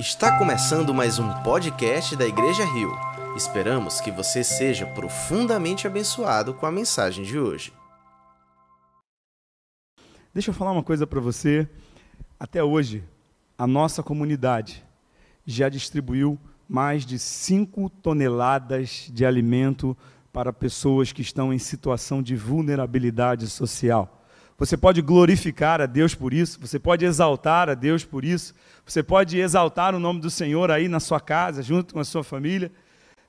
Está começando mais um podcast da Igreja Rio. Esperamos que você seja profundamente abençoado com a mensagem de hoje. Deixa eu falar uma coisa para você. Até hoje, a nossa comunidade já distribuiu mais de 5 toneladas de alimento para pessoas que estão em situação de vulnerabilidade social. Você pode glorificar a Deus por isso, você pode exaltar a Deus por isso, você pode exaltar o nome do Senhor aí na sua casa, junto com a sua família.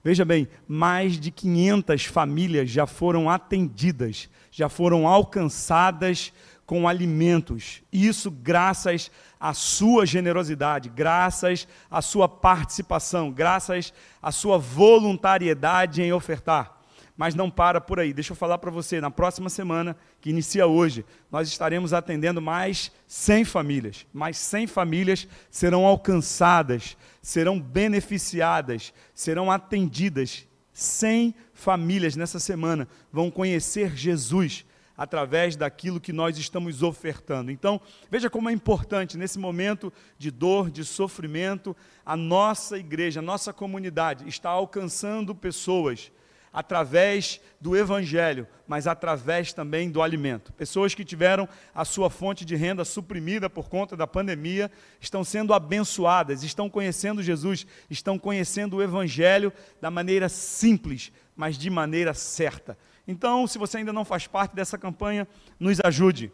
Veja bem, mais de 500 famílias já foram atendidas, já foram alcançadas com alimentos. Isso graças à sua generosidade, graças à sua participação, graças à sua voluntariedade em ofertar. Mas não para por aí. Deixa eu falar para você, na próxima semana, que inicia hoje, nós estaremos atendendo mais 100 famílias. Mais 100 famílias serão alcançadas, serão beneficiadas, serão atendidas. 100 famílias nessa semana vão conhecer Jesus através daquilo que nós estamos ofertando. Então, veja como é importante nesse momento de dor, de sofrimento, a nossa igreja, a nossa comunidade está alcançando pessoas através do evangelho, mas através também do alimento. Pessoas que tiveram a sua fonte de renda suprimida por conta da pandemia estão sendo abençoadas, estão conhecendo Jesus, estão conhecendo o evangelho da maneira simples, mas de maneira certa. Então, se você ainda não faz parte dessa campanha, nos ajude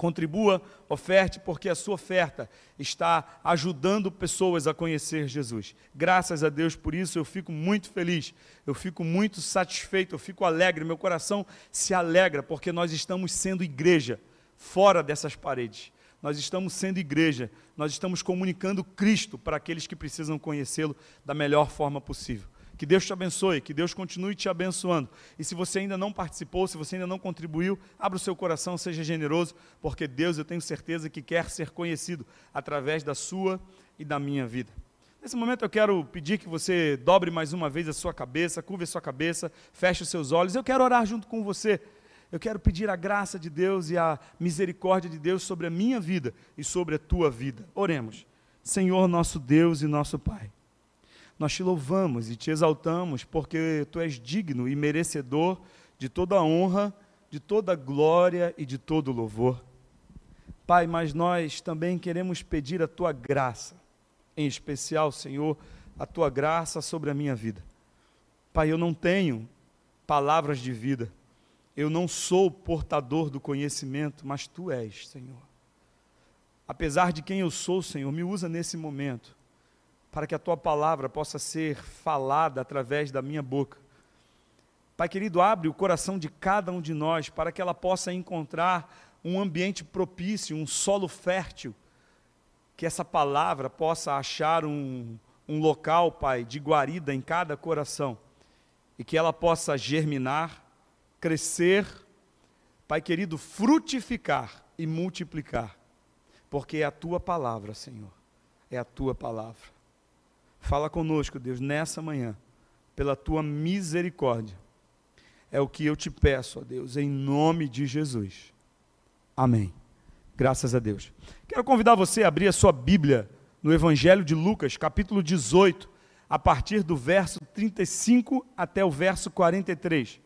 contribua, oferte, porque a sua oferta está ajudando pessoas a conhecer Jesus. Graças a Deus por isso, eu fico muito feliz, eu fico muito satisfeito, eu fico alegre, meu coração se alegra, porque nós estamos sendo igreja fora dessas paredes. Nós estamos sendo igreja, nós estamos comunicando Cristo para aqueles que precisam conhecê-lo da melhor forma possível. Que Deus te abençoe, que Deus continue te abençoando. E se você ainda não participou, se você ainda não contribuiu, abra o seu coração, seja generoso, porque Deus, eu tenho certeza que quer ser conhecido através da sua e da minha vida. Nesse momento eu quero pedir que você dobre mais uma vez a sua cabeça, curva a sua cabeça, feche os seus olhos. Eu quero orar junto com você. Eu quero pedir a graça de Deus e a misericórdia de Deus sobre a minha vida e sobre a tua vida. Oremos. Senhor nosso Deus e nosso Pai. Nós te louvamos e te exaltamos porque tu és digno e merecedor de toda a honra, de toda a glória e de todo o louvor. Pai, mas nós também queremos pedir a tua graça, em especial, Senhor, a tua graça sobre a minha vida. Pai, eu não tenho palavras de vida, eu não sou portador do conhecimento, mas tu és, Senhor. Apesar de quem eu sou, Senhor, me usa nesse momento para que a tua palavra possa ser falada através da minha boca. Pai querido, abre o coração de cada um de nós para que ela possa encontrar um ambiente propício, um solo fértil, que essa palavra possa achar um, um local, Pai, de guarida em cada coração e que ela possa germinar, crescer, Pai querido, frutificar e multiplicar, porque é a tua palavra, Senhor, é a tua palavra. Fala conosco, Deus, nessa manhã, pela tua misericórdia. É o que eu te peço, ó Deus, em nome de Jesus. Amém. Graças a Deus. Quero convidar você a abrir a sua Bíblia no Evangelho de Lucas, capítulo 18, a partir do verso 35 até o verso 43.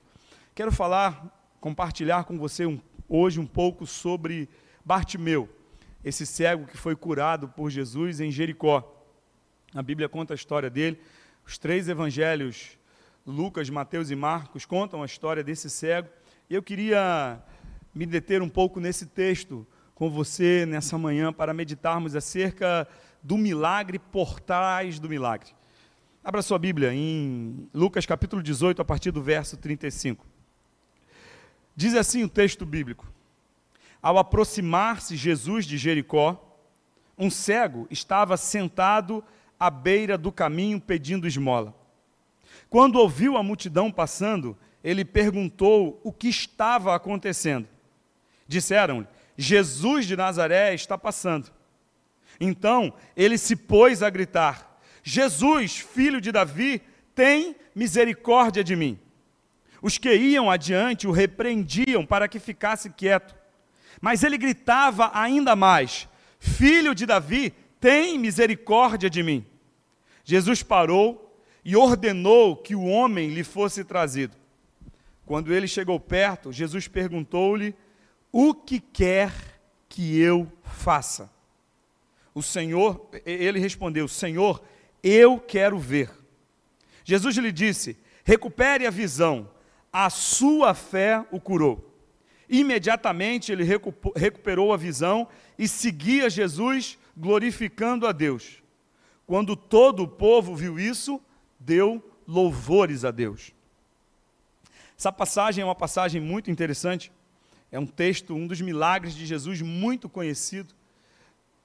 Quero falar, compartilhar com você um, hoje um pouco sobre Bartimeu, esse cego que foi curado por Jesus em Jericó. A Bíblia conta a história dele. Os três evangelhos, Lucas, Mateus e Marcos, contam a história desse cego. E eu queria me deter um pouco nesse texto com você nessa manhã para meditarmos acerca do milagre por trás do milagre. Abra sua Bíblia em Lucas capítulo 18, a partir do verso 35. Diz assim o texto bíblico: Ao aproximar-se Jesus de Jericó, um cego estava sentado à beira do caminho pedindo esmola. Quando ouviu a multidão passando, ele perguntou o que estava acontecendo. Disseram-lhe: Jesus de Nazaré está passando. Então ele se pôs a gritar: Jesus, filho de Davi, tem misericórdia de mim. Os que iam adiante o repreendiam para que ficasse quieto. Mas ele gritava ainda mais: Filho de Davi, tem misericórdia de mim. Jesus parou e ordenou que o homem lhe fosse trazido. Quando ele chegou perto, Jesus perguntou-lhe: O que quer que eu faça? O Senhor, ele respondeu: Senhor, eu quero ver. Jesus lhe disse: Recupere a visão, a sua fé o curou. Imediatamente ele recuperou a visão e seguia Jesus, glorificando a Deus. Quando todo o povo viu isso, deu louvores a Deus. Essa passagem é uma passagem muito interessante. É um texto, um dos milagres de Jesus muito conhecido.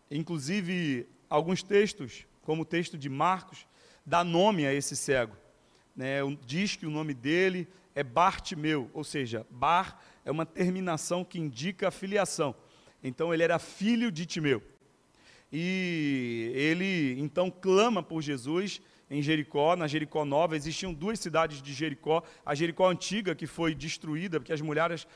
Inclusive, alguns textos, como o texto de Marcos, dá nome a esse cego. Né? Diz que o nome dele é Bartimeu, ou seja, Bar é uma terminação que indica a filiação. Então, ele era filho de Timeu. E ele então clama por Jesus em Jericó, na Jericó Nova. Existiam duas cidades de Jericó. A Jericó antiga, que foi destruída, porque as muralhas,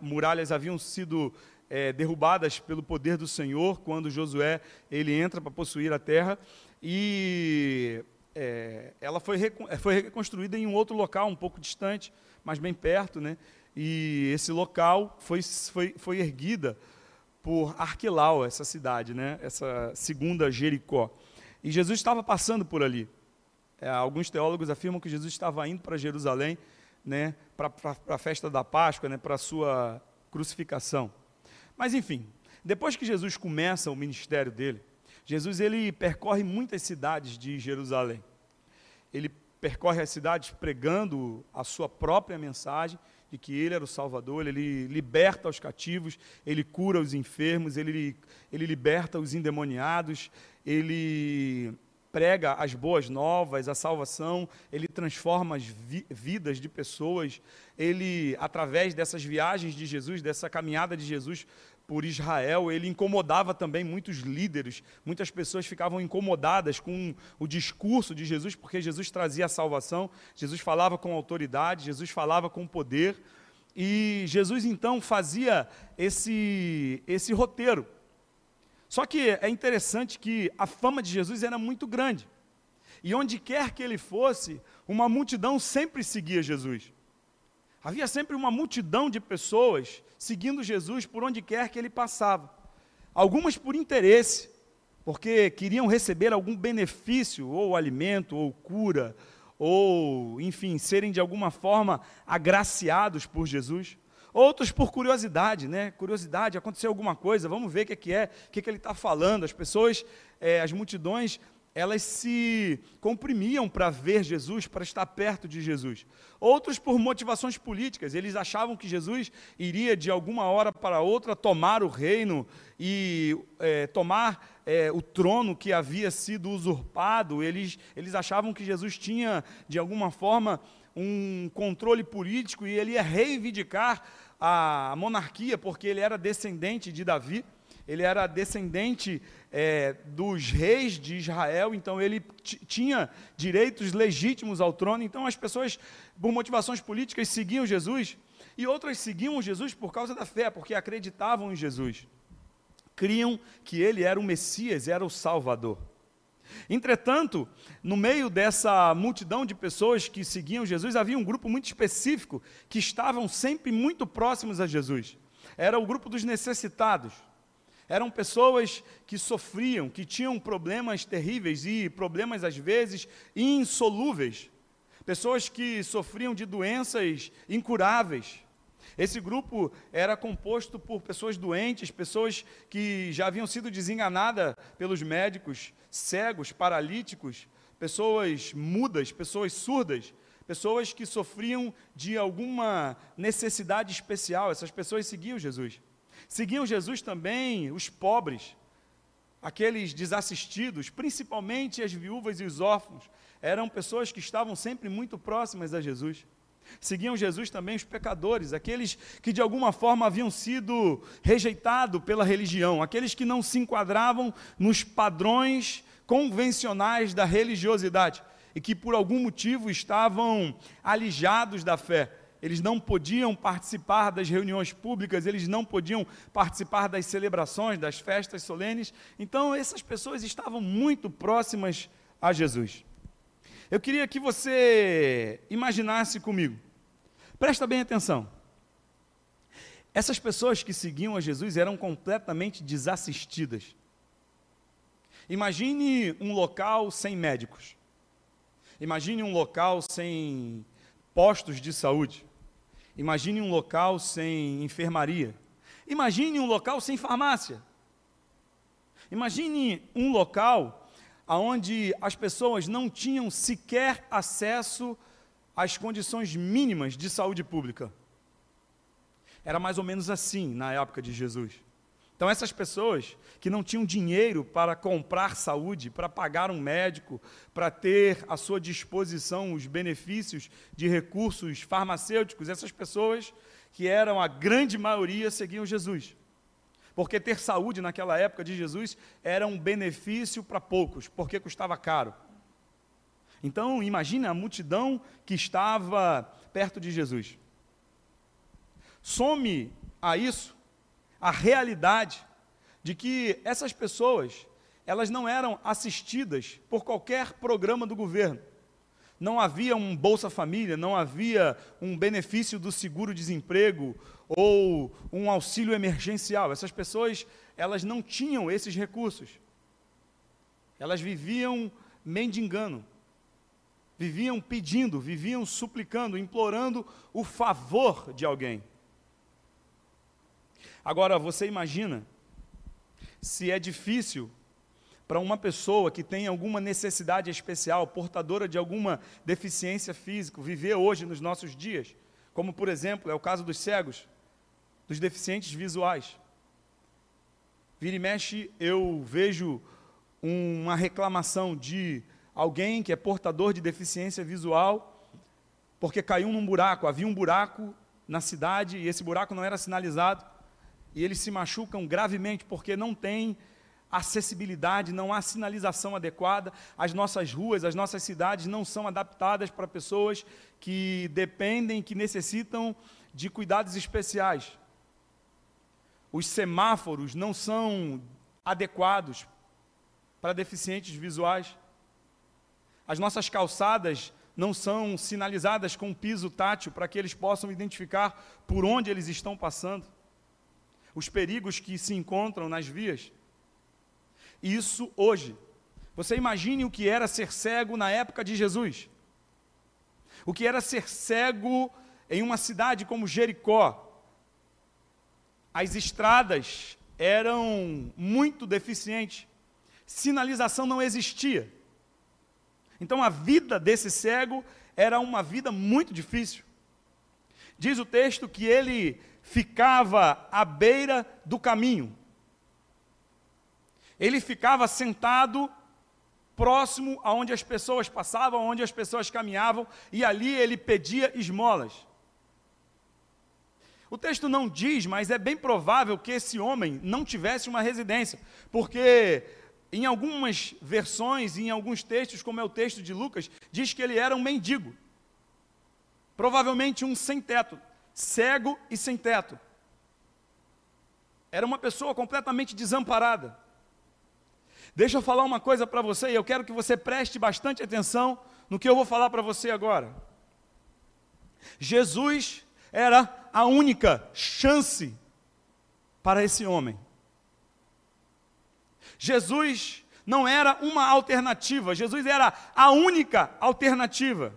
muralhas, haviam sido é, derrubadas pelo poder do Senhor, quando Josué ele entra para possuir a terra. E é, ela foi, foi reconstruída em um outro local, um pouco distante, mas bem perto. Né? E esse local foi, foi, foi erguida por Arquelau, essa cidade, né? essa segunda Jericó. E Jesus estava passando por ali. É, alguns teólogos afirmam que Jesus estava indo para Jerusalém né, para a festa da Páscoa, né, para a sua crucificação. Mas enfim, depois que Jesus começa o ministério dele, Jesus ele percorre muitas cidades de Jerusalém. Ele percorre as cidades pregando a sua própria mensagem de que ele era o Salvador, ele liberta os cativos, ele cura os enfermos, ele, ele liberta os endemoniados, ele prega as boas novas, a salvação, ele transforma as vi vidas de pessoas, ele, através dessas viagens de Jesus, dessa caminhada de Jesus por Israel, ele incomodava também muitos líderes, muitas pessoas ficavam incomodadas com o discurso de Jesus, porque Jesus trazia a salvação, Jesus falava com autoridade, Jesus falava com poder, e Jesus então fazia esse, esse roteiro. Só que é interessante que a fama de Jesus era muito grande, e onde quer que ele fosse, uma multidão sempre seguia Jesus. Havia sempre uma multidão de pessoas seguindo Jesus por onde quer que ele passava. Algumas por interesse, porque queriam receber algum benefício, ou alimento, ou cura, ou, enfim, serem de alguma forma agraciados por Jesus. Outros por curiosidade, né? Curiosidade, aconteceu alguma coisa, vamos ver o que é, que é o que, é que ele está falando. As pessoas, é, as multidões elas se comprimiam para ver Jesus, para estar perto de Jesus. Outros por motivações políticas, eles achavam que Jesus iria de alguma hora para outra tomar o reino e é, tomar é, o trono que havia sido usurpado. Eles, eles achavam que Jesus tinha, de alguma forma, um controle político e ele ia reivindicar a monarquia, porque ele era descendente de Davi ele era descendente é, dos reis de Israel, então ele tinha direitos legítimos ao trono. Então as pessoas, por motivações políticas, seguiam Jesus, e outras seguiam Jesus por causa da fé, porque acreditavam em Jesus. Criam que ele era o Messias, era o Salvador. Entretanto, no meio dessa multidão de pessoas que seguiam Jesus, havia um grupo muito específico que estavam sempre muito próximos a Jesus. Era o grupo dos necessitados. Eram pessoas que sofriam, que tinham problemas terríveis e problemas, às vezes, insolúveis. Pessoas que sofriam de doenças incuráveis. Esse grupo era composto por pessoas doentes, pessoas que já haviam sido desenganadas pelos médicos, cegos, paralíticos, pessoas mudas, pessoas surdas, pessoas que sofriam de alguma necessidade especial. Essas pessoas seguiam Jesus. Seguiam Jesus também os pobres, aqueles desassistidos, principalmente as viúvas e os órfãos. Eram pessoas que estavam sempre muito próximas a Jesus. Seguiam Jesus também os pecadores, aqueles que de alguma forma haviam sido rejeitados pela religião, aqueles que não se enquadravam nos padrões convencionais da religiosidade e que por algum motivo estavam alijados da fé eles não podiam participar das reuniões públicas, eles não podiam participar das celebrações, das festas solenes. Então, essas pessoas estavam muito próximas a Jesus. Eu queria que você imaginasse comigo, presta bem atenção. Essas pessoas que seguiam a Jesus eram completamente desassistidas. Imagine um local sem médicos. Imagine um local sem postos de saúde. Imagine um local sem enfermaria. Imagine um local sem farmácia. Imagine um local onde as pessoas não tinham sequer acesso às condições mínimas de saúde pública. Era mais ou menos assim na época de Jesus. Então, essas pessoas que não tinham dinheiro para comprar saúde, para pagar um médico, para ter à sua disposição os benefícios de recursos farmacêuticos, essas pessoas, que eram a grande maioria, seguiam Jesus. Porque ter saúde naquela época de Jesus era um benefício para poucos, porque custava caro. Então, imagine a multidão que estava perto de Jesus. Some a isso a realidade de que essas pessoas, elas não eram assistidas por qualquer programa do governo. Não havia um Bolsa Família, não havia um benefício do seguro-desemprego ou um auxílio emergencial. Essas pessoas, elas não tinham esses recursos. Elas viviam mendigando, viviam pedindo, viviam suplicando, implorando o favor de alguém. Agora, você imagina se é difícil para uma pessoa que tem alguma necessidade especial, portadora de alguma deficiência física, viver hoje nos nossos dias, como por exemplo é o caso dos cegos, dos deficientes visuais. Vira e mexe, eu vejo uma reclamação de alguém que é portador de deficiência visual, porque caiu num buraco, havia um buraco na cidade e esse buraco não era sinalizado e eles se machucam gravemente porque não tem acessibilidade, não há sinalização adequada, as nossas ruas, as nossas cidades não são adaptadas para pessoas que dependem, que necessitam de cuidados especiais. Os semáforos não são adequados para deficientes visuais. As nossas calçadas não são sinalizadas com piso tátil para que eles possam identificar por onde eles estão passando os perigos que se encontram nas vias. Isso hoje. Você imagine o que era ser cego na época de Jesus. O que era ser cego em uma cidade como Jericó. As estradas eram muito deficientes. Sinalização não existia. Então a vida desse cego era uma vida muito difícil. Diz o texto que ele ficava à beira do caminho. Ele ficava sentado próximo aonde as pessoas passavam, onde as pessoas caminhavam, e ali ele pedia esmolas. O texto não diz, mas é bem provável que esse homem não tivesse uma residência, porque em algumas versões, em alguns textos, como é o texto de Lucas, diz que ele era um mendigo. Provavelmente um sem teto cego e sem teto. Era uma pessoa completamente desamparada. Deixa eu falar uma coisa para você e eu quero que você preste bastante atenção no que eu vou falar para você agora. Jesus era a única chance para esse homem. Jesus não era uma alternativa, Jesus era a única alternativa.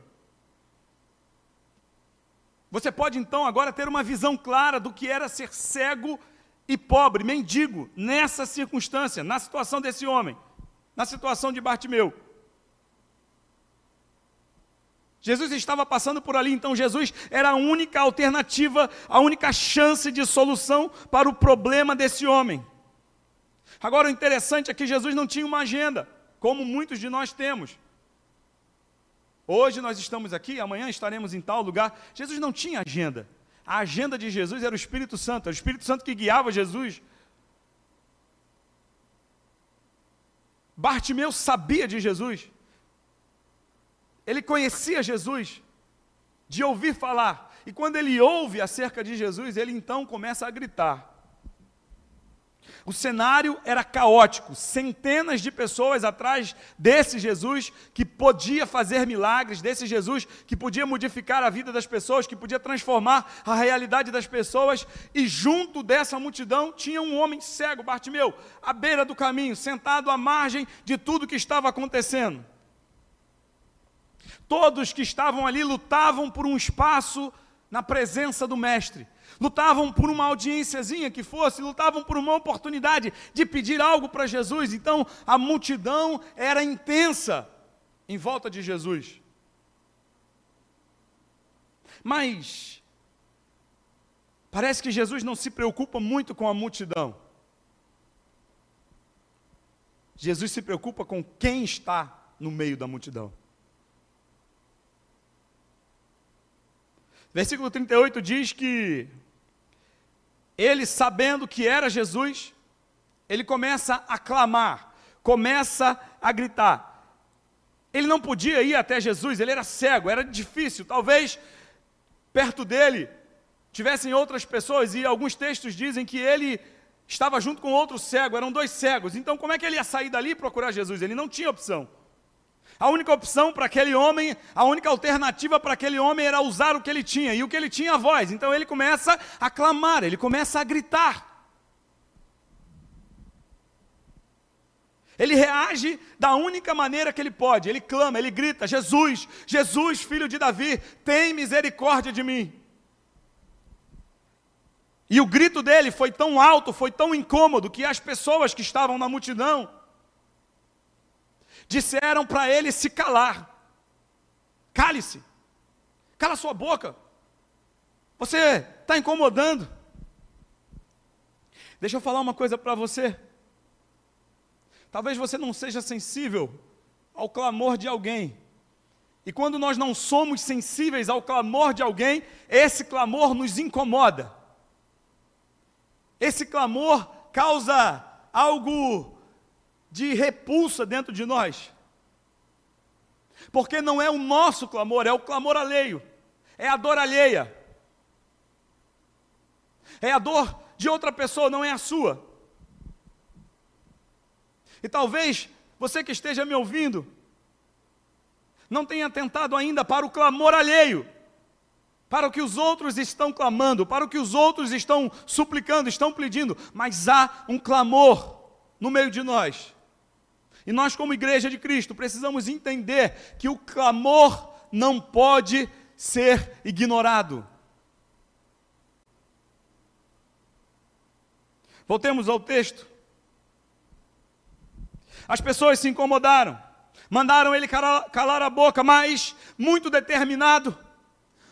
Você pode então agora ter uma visão clara do que era ser cego e pobre, mendigo, nessa circunstância, na situação desse homem, na situação de Bartimeu. Jesus estava passando por ali, então Jesus era a única alternativa, a única chance de solução para o problema desse homem. Agora, o interessante é que Jesus não tinha uma agenda, como muitos de nós temos. Hoje nós estamos aqui, amanhã estaremos em tal lugar. Jesus não tinha agenda. A agenda de Jesus era o Espírito Santo, era o Espírito Santo que guiava Jesus. Bartimeu sabia de Jesus. Ele conhecia Jesus de ouvir falar. E quando ele ouve acerca de Jesus, ele então começa a gritar. O cenário era caótico, centenas de pessoas atrás desse Jesus que podia fazer milagres, desse Jesus que podia modificar a vida das pessoas, que podia transformar a realidade das pessoas, e junto dessa multidão tinha um homem cego, Bartimeu, à beira do caminho, sentado à margem de tudo que estava acontecendo. Todos que estavam ali lutavam por um espaço na presença do Mestre lutavam por uma audiênciazinha que fosse, lutavam por uma oportunidade de pedir algo para Jesus. Então a multidão era intensa em volta de Jesus. Mas parece que Jesus não se preocupa muito com a multidão. Jesus se preocupa com quem está no meio da multidão. Versículo 38 diz que ele sabendo que era Jesus, ele começa a clamar, começa a gritar. Ele não podia ir até Jesus, ele era cego, era difícil. Talvez perto dele tivessem outras pessoas, e alguns textos dizem que ele estava junto com outro cego, eram dois cegos. Então, como é que ele ia sair dali e procurar Jesus? Ele não tinha opção. A única opção para aquele homem, a única alternativa para aquele homem era usar o que ele tinha, e o que ele tinha a voz. Então ele começa a clamar, ele começa a gritar. Ele reage da única maneira que ele pode. Ele clama, ele grita: Jesus, Jesus, filho de Davi, tem misericórdia de mim. E o grito dele foi tão alto, foi tão incômodo, que as pessoas que estavam na multidão disseram para ele se calar. Cale-se, cala sua boca, você está incomodando. Deixa eu falar uma coisa para você. Talvez você não seja sensível ao clamor de alguém. E quando nós não somos sensíveis ao clamor de alguém, esse clamor nos incomoda. Esse clamor causa algo de repulsa dentro de nós. Porque não é o nosso clamor, é o clamor alheio, é a dor alheia, é a dor de outra pessoa, não é a sua. E talvez você que esteja me ouvindo, não tenha atentado ainda para o clamor alheio, para o que os outros estão clamando, para o que os outros estão suplicando, estão pedindo, mas há um clamor no meio de nós e nós, como igreja de Cristo, precisamos entender que o clamor não pode ser ignorado. Voltemos ao texto. As pessoas se incomodaram, mandaram ele calar a boca, mas muito determinado,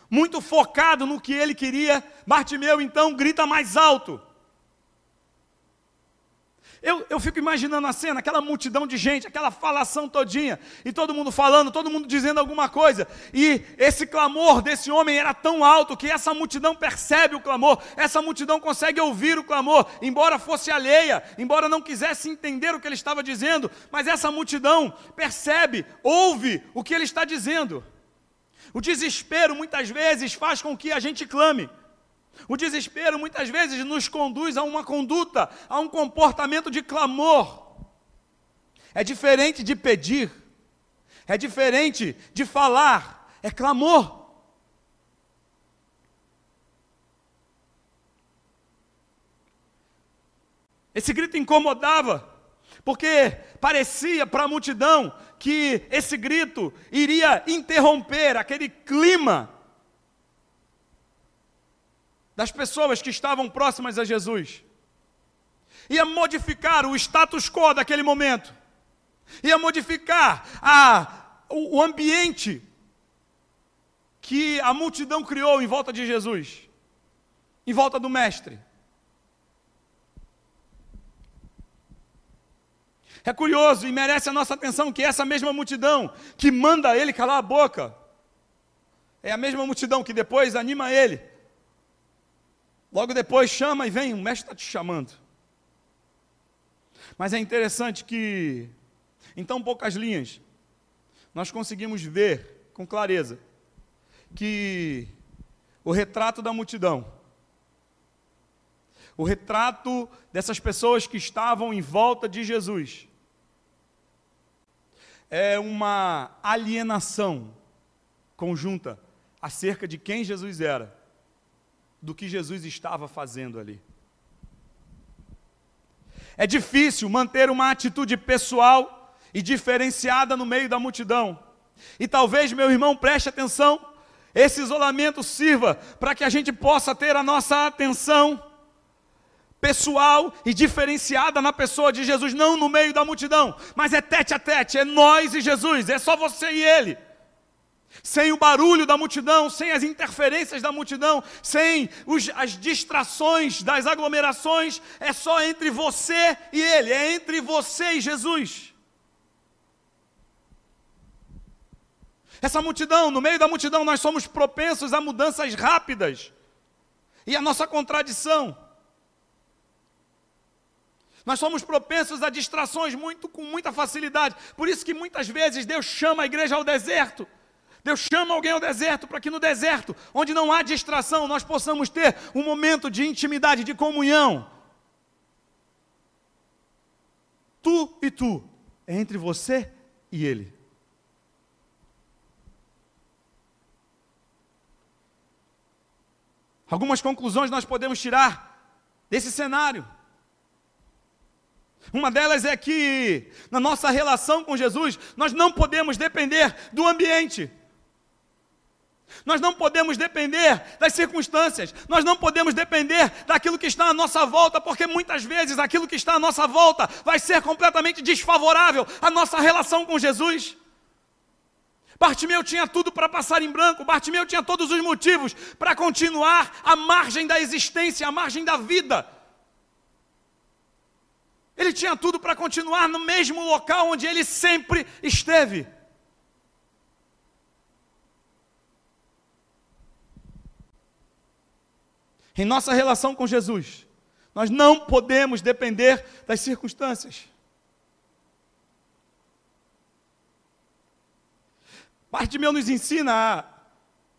muito focado no que ele queria, Bartimeu então grita mais alto: eu, eu fico imaginando a cena, aquela multidão de gente, aquela falação todinha, e todo mundo falando, todo mundo dizendo alguma coisa, e esse clamor desse homem era tão alto que essa multidão percebe o clamor, essa multidão consegue ouvir o clamor, embora fosse alheia, embora não quisesse entender o que ele estava dizendo, mas essa multidão percebe, ouve o que ele está dizendo. O desespero muitas vezes faz com que a gente clame. O desespero muitas vezes nos conduz a uma conduta, a um comportamento de clamor. É diferente de pedir, é diferente de falar, é clamor. Esse grito incomodava, porque parecia para a multidão que esse grito iria interromper aquele clima das pessoas que estavam próximas a Jesus. Ia modificar o status quo daquele momento. Ia modificar a, o, o ambiente que a multidão criou em volta de Jesus, em volta do Mestre. É curioso e merece a nossa atenção que essa mesma multidão que manda ele calar a boca, é a mesma multidão que depois anima ele Logo depois chama e vem, o mestre está te chamando. Mas é interessante que, em tão poucas linhas, nós conseguimos ver com clareza que o retrato da multidão. O retrato dessas pessoas que estavam em volta de Jesus. É uma alienação conjunta acerca de quem Jesus era, do que Jesus estava fazendo ali. É difícil manter uma atitude pessoal e diferenciada no meio da multidão. E talvez, meu irmão, preste atenção, esse isolamento sirva para que a gente possa ter a nossa atenção pessoal e diferenciada na pessoa de Jesus, não no meio da multidão, mas é tete a tete, é nós e Jesus, é só você e Ele sem o barulho da multidão, sem as interferências da multidão, sem os, as distrações das aglomerações, é só entre você e Ele, é entre você e Jesus. Essa multidão, no meio da multidão, nós somos propensos a mudanças rápidas e a nossa contradição. Nós somos propensos a distrações muito, com muita facilidade. Por isso que muitas vezes Deus chama a igreja ao deserto Deus chama alguém ao deserto para que no deserto, onde não há distração, nós possamos ter um momento de intimidade, de comunhão. Tu e tu, é entre você e Ele. Algumas conclusões nós podemos tirar desse cenário. Uma delas é que, na nossa relação com Jesus, nós não podemos depender do ambiente. Nós não podemos depender das circunstâncias, nós não podemos depender daquilo que está à nossa volta, porque muitas vezes aquilo que está à nossa volta vai ser completamente desfavorável à nossa relação com Jesus. Bartimeu tinha tudo para passar em branco, Bartimeu tinha todos os motivos para continuar à margem da existência, à margem da vida. Ele tinha tudo para continuar no mesmo local onde ele sempre esteve. Em nossa relação com Jesus, nós não podemos depender das circunstâncias. Bartimeu nos ensina a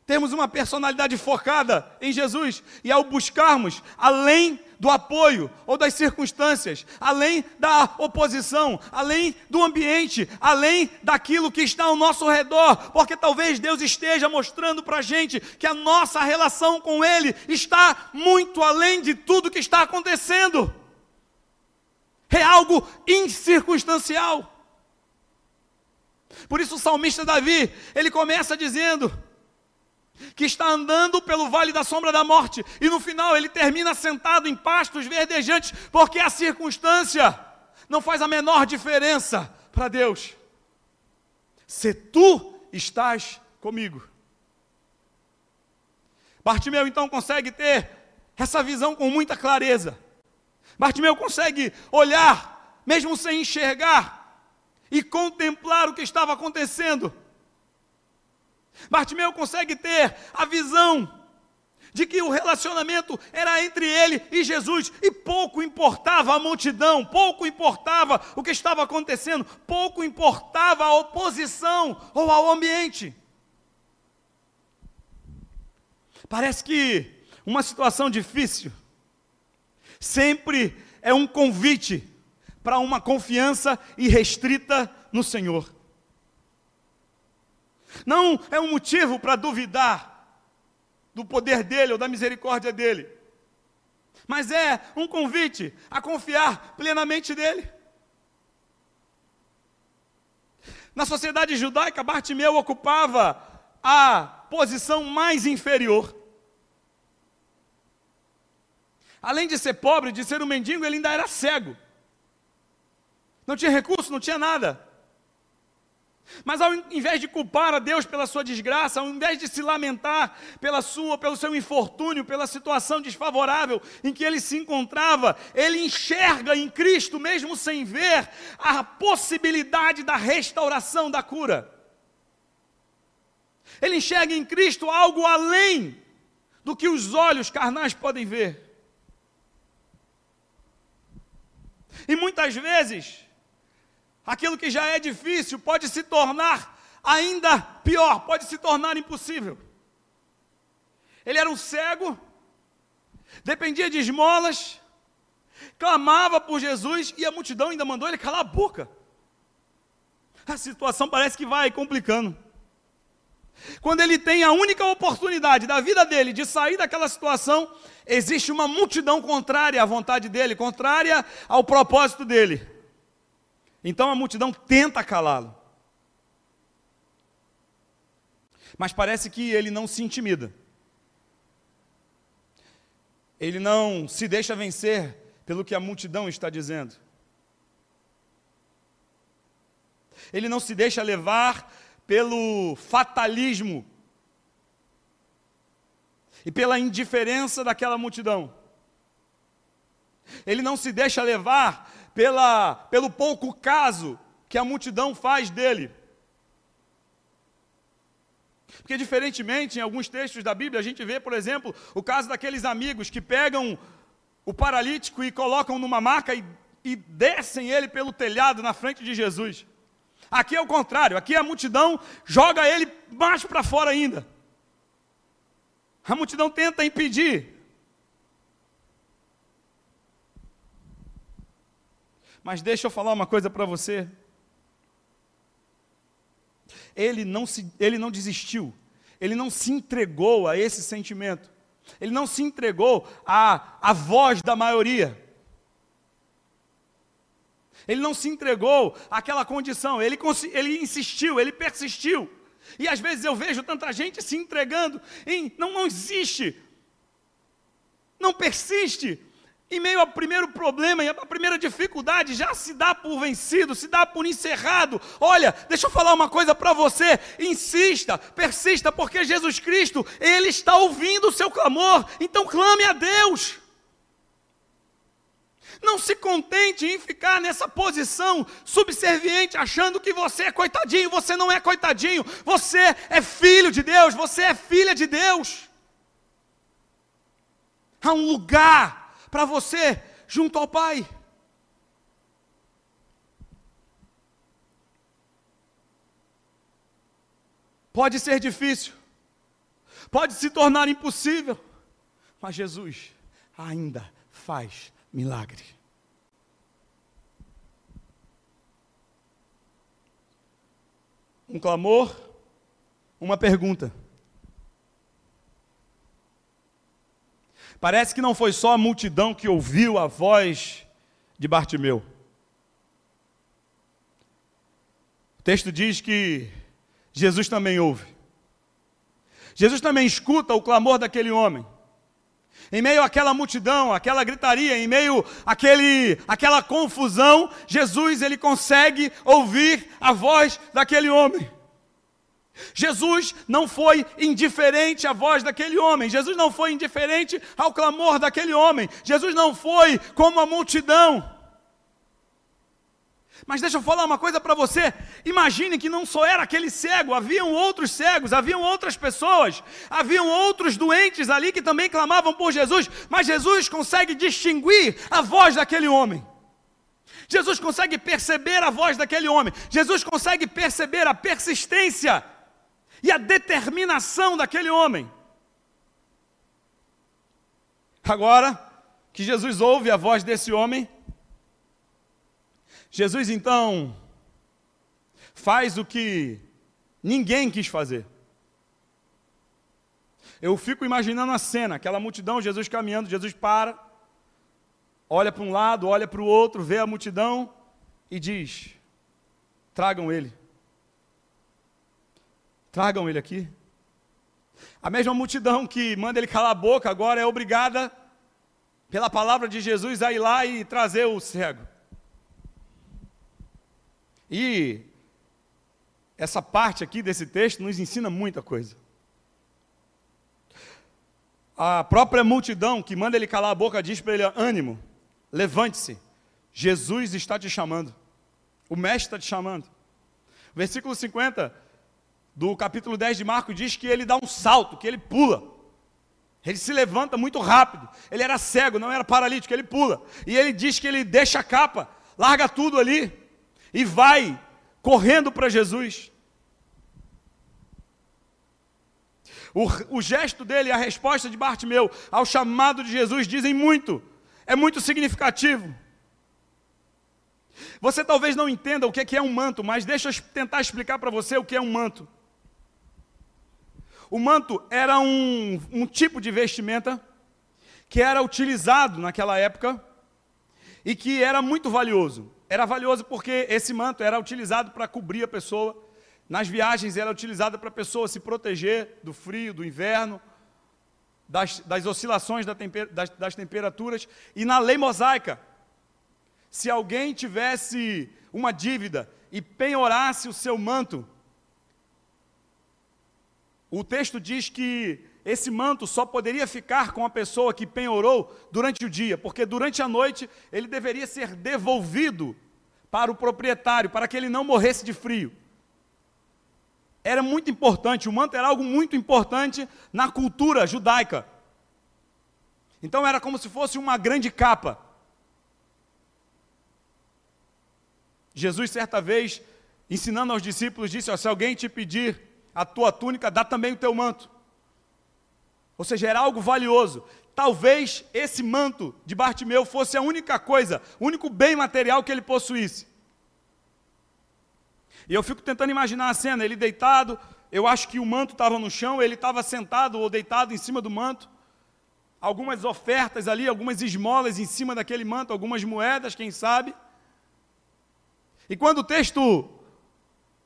termos uma personalidade focada em Jesus e ao buscarmos além do apoio ou das circunstâncias, além da oposição, além do ambiente, além daquilo que está ao nosso redor, porque talvez Deus esteja mostrando para a gente que a nossa relação com Ele está muito além de tudo que está acontecendo. É algo incircunstancial. Por isso o salmista Davi, ele começa dizendo: que está andando pelo vale da sombra da morte, e no final ele termina sentado em pastos verdejantes, porque a circunstância não faz a menor diferença para Deus. Se tu estás comigo. Bartimeu então consegue ter essa visão com muita clareza. Bartimeu consegue olhar, mesmo sem enxergar, e contemplar o que estava acontecendo Bartimeu consegue ter a visão de que o relacionamento era entre ele e Jesus, e pouco importava a multidão, pouco importava o que estava acontecendo, pouco importava a oposição ou ao ambiente. Parece que uma situação difícil sempre é um convite para uma confiança irrestrita no Senhor. Não é um motivo para duvidar do poder dele ou da misericórdia dele, mas é um convite a confiar plenamente nele. Na sociedade judaica, Bartimeu ocupava a posição mais inferior. Além de ser pobre, de ser um mendigo, ele ainda era cego. Não tinha recurso, não tinha nada. Mas ao invés de culpar a Deus pela sua desgraça, ao invés de se lamentar pela sua, pelo seu infortúnio, pela situação desfavorável em que ele se encontrava, ele enxerga em Cristo, mesmo sem ver, a possibilidade da restauração da cura. Ele enxerga em Cristo algo além do que os olhos carnais podem ver. E muitas vezes, aquilo que já é difícil pode se tornar ainda pior, pode se tornar impossível. Ele era um cego, dependia de esmolas, clamava por Jesus e a multidão ainda mandou ele calar a boca. A situação parece que vai complicando. Quando ele tem a única oportunidade da vida dele de sair daquela situação, existe uma multidão contrária à vontade dele, contrária ao propósito dele. Então a multidão tenta calá-lo. Mas parece que ele não se intimida. Ele não se deixa vencer pelo que a multidão está dizendo. Ele não se deixa levar pelo fatalismo e pela indiferença daquela multidão. Ele não se deixa levar pela, pelo pouco caso que a multidão faz dele. Porque, diferentemente, em alguns textos da Bíblia, a gente vê, por exemplo, o caso daqueles amigos que pegam o paralítico e colocam numa maca e, e descem ele pelo telhado na frente de Jesus. Aqui é o contrário, aqui a multidão joga ele mais para fora ainda. A multidão tenta impedir. Mas deixa eu falar uma coisa para você. Ele não, se, ele não desistiu, ele não se entregou a esse sentimento, ele não se entregou à, à voz da maioria. Ele não se entregou àquela condição, ele, ele insistiu, ele persistiu. E às vezes eu vejo tanta gente se entregando em não, não existe, não persiste. Em meio ao primeiro problema, e à primeira dificuldade, já se dá por vencido, se dá por encerrado. Olha, deixa eu falar uma coisa para você. Insista, persista, porque Jesus Cristo, Ele está ouvindo o seu clamor. Então clame a Deus. Não se contente em ficar nessa posição subserviente, achando que você é coitadinho. Você não é coitadinho. Você é filho de Deus. Você é filha de Deus. Há um lugar para você junto ao Pai. Pode ser difícil, pode se tornar impossível, mas Jesus ainda faz milagre. Um clamor, uma pergunta. Parece que não foi só a multidão que ouviu a voz de Bartimeu. O texto diz que Jesus também ouve. Jesus também escuta o clamor daquele homem. Em meio àquela multidão, aquela gritaria, em meio àquele, àquela confusão, Jesus ele consegue ouvir a voz daquele homem. Jesus não foi indiferente à voz daquele homem, Jesus não foi indiferente ao clamor daquele homem, Jesus não foi como a multidão. Mas deixa eu falar uma coisa para você. Imagine que não só era aquele cego, haviam outros cegos, haviam outras pessoas, haviam outros doentes ali que também clamavam por Jesus, mas Jesus consegue distinguir a voz daquele homem. Jesus consegue perceber a voz daquele homem. Jesus consegue perceber a persistência e a determinação daquele homem. Agora que Jesus ouve a voz desse homem, Jesus então faz o que ninguém quis fazer. Eu fico imaginando a cena, aquela multidão, Jesus caminhando, Jesus para, olha para um lado, olha para o outro, vê a multidão e diz: tragam ele. Tragam ele aqui. A mesma multidão que manda ele calar a boca agora é obrigada, pela palavra de Jesus, a ir lá e trazer o cego. E essa parte aqui desse texto nos ensina muita coisa. A própria multidão que manda ele calar a boca diz para ele: ânimo, levante-se, Jesus está te chamando, o Mestre está te chamando. Versículo 50 do capítulo 10 de Marcos diz que ele dá um salto, que ele pula. Ele se levanta muito rápido. Ele era cego, não era paralítico, ele pula. E ele diz que ele deixa a capa, larga tudo ali e vai correndo para Jesus. O, o gesto dele a resposta de Bartimeu ao chamado de Jesus dizem muito, é muito significativo. Você talvez não entenda o que é um manto, mas deixa eu tentar explicar para você o que é um manto. O manto era um, um tipo de vestimenta que era utilizado naquela época e que era muito valioso. Era valioso porque esse manto era utilizado para cobrir a pessoa. Nas viagens era utilizado para a pessoa se proteger do frio, do inverno, das, das oscilações da temper, das, das temperaturas. E na lei mosaica, se alguém tivesse uma dívida e penhorasse o seu manto, o texto diz que esse manto só poderia ficar com a pessoa que penhorou durante o dia, porque durante a noite ele deveria ser devolvido para o proprietário, para que ele não morresse de frio. Era muito importante, o manto era algo muito importante na cultura judaica. Então era como se fosse uma grande capa. Jesus, certa vez, ensinando aos discípulos, disse: Se alguém te pedir a tua túnica, dá também o teu manto. Ou seja, era algo valioso. Talvez esse manto de Bartimeu fosse a única coisa, o único bem material que ele possuísse. E eu fico tentando imaginar a cena, ele deitado, eu acho que o manto estava no chão, ele estava sentado ou deitado em cima do manto. Algumas ofertas ali, algumas esmolas em cima daquele manto, algumas moedas, quem sabe. E quando o texto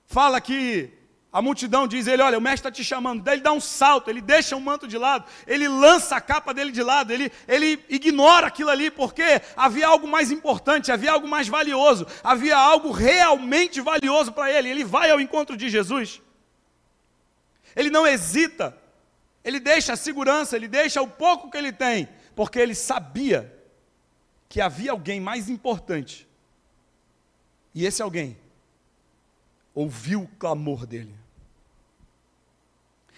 fala que a multidão diz ele, olha, o mestre está te chamando. Daí ele dá um salto, ele deixa o manto de lado, ele lança a capa dele de lado, ele, ele ignora aquilo ali, porque havia algo mais importante, havia algo mais valioso, havia algo realmente valioso para ele. Ele vai ao encontro de Jesus. Ele não hesita, ele deixa a segurança, ele deixa o pouco que ele tem, porque ele sabia que havia alguém mais importante. E esse alguém ouviu o clamor dele.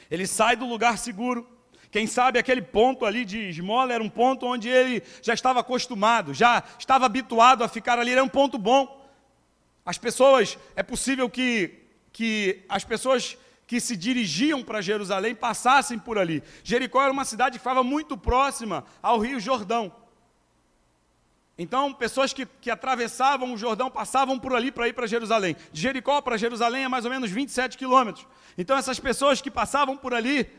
Ele sai do lugar seguro. Quem sabe aquele ponto ali de esmola era um ponto onde ele já estava acostumado, já estava habituado a ficar ali, era um ponto bom. As pessoas, é possível que, que as pessoas que se dirigiam para Jerusalém passassem por ali. Jericó era uma cidade que ficava muito próxima ao Rio Jordão. Então, pessoas que, que atravessavam o Jordão passavam por ali para ir para Jerusalém. De Jericó para Jerusalém é mais ou menos 27 quilômetros. Então, essas pessoas que passavam por ali,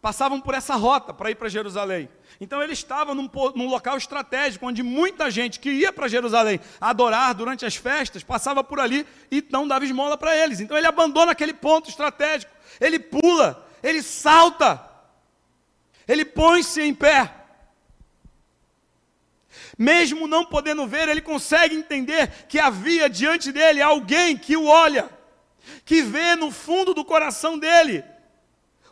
passavam por essa rota para ir para Jerusalém. Então, ele estava num, num, local estratégico, onde muita gente que ia para Jerusalém adorar durante as festas, passava por ali e não dava esmola para eles. Então, ele abandona aquele ponto estratégico, ele pula, ele salta, ele põe-se em pé mesmo não podendo ver, ele consegue entender que havia diante dele alguém que o olha, que vê no fundo do coração dele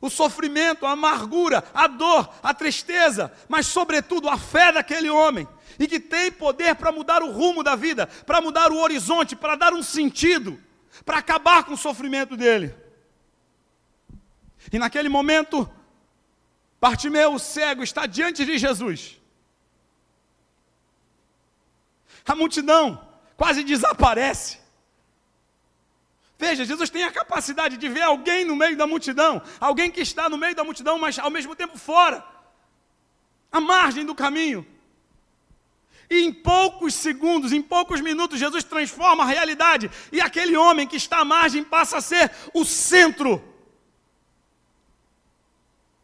o sofrimento, a amargura, a dor, a tristeza, mas, sobretudo, a fé daquele homem, e que tem poder para mudar o rumo da vida, para mudar o horizonte, para dar um sentido, para acabar com o sofrimento dele. E naquele momento, Bartimeu, o cego, está diante de Jesus. A multidão quase desaparece. Veja, Jesus tem a capacidade de ver alguém no meio da multidão, alguém que está no meio da multidão, mas ao mesmo tempo fora, à margem do caminho. E em poucos segundos, em poucos minutos, Jesus transforma a realidade, e aquele homem que está à margem passa a ser o centro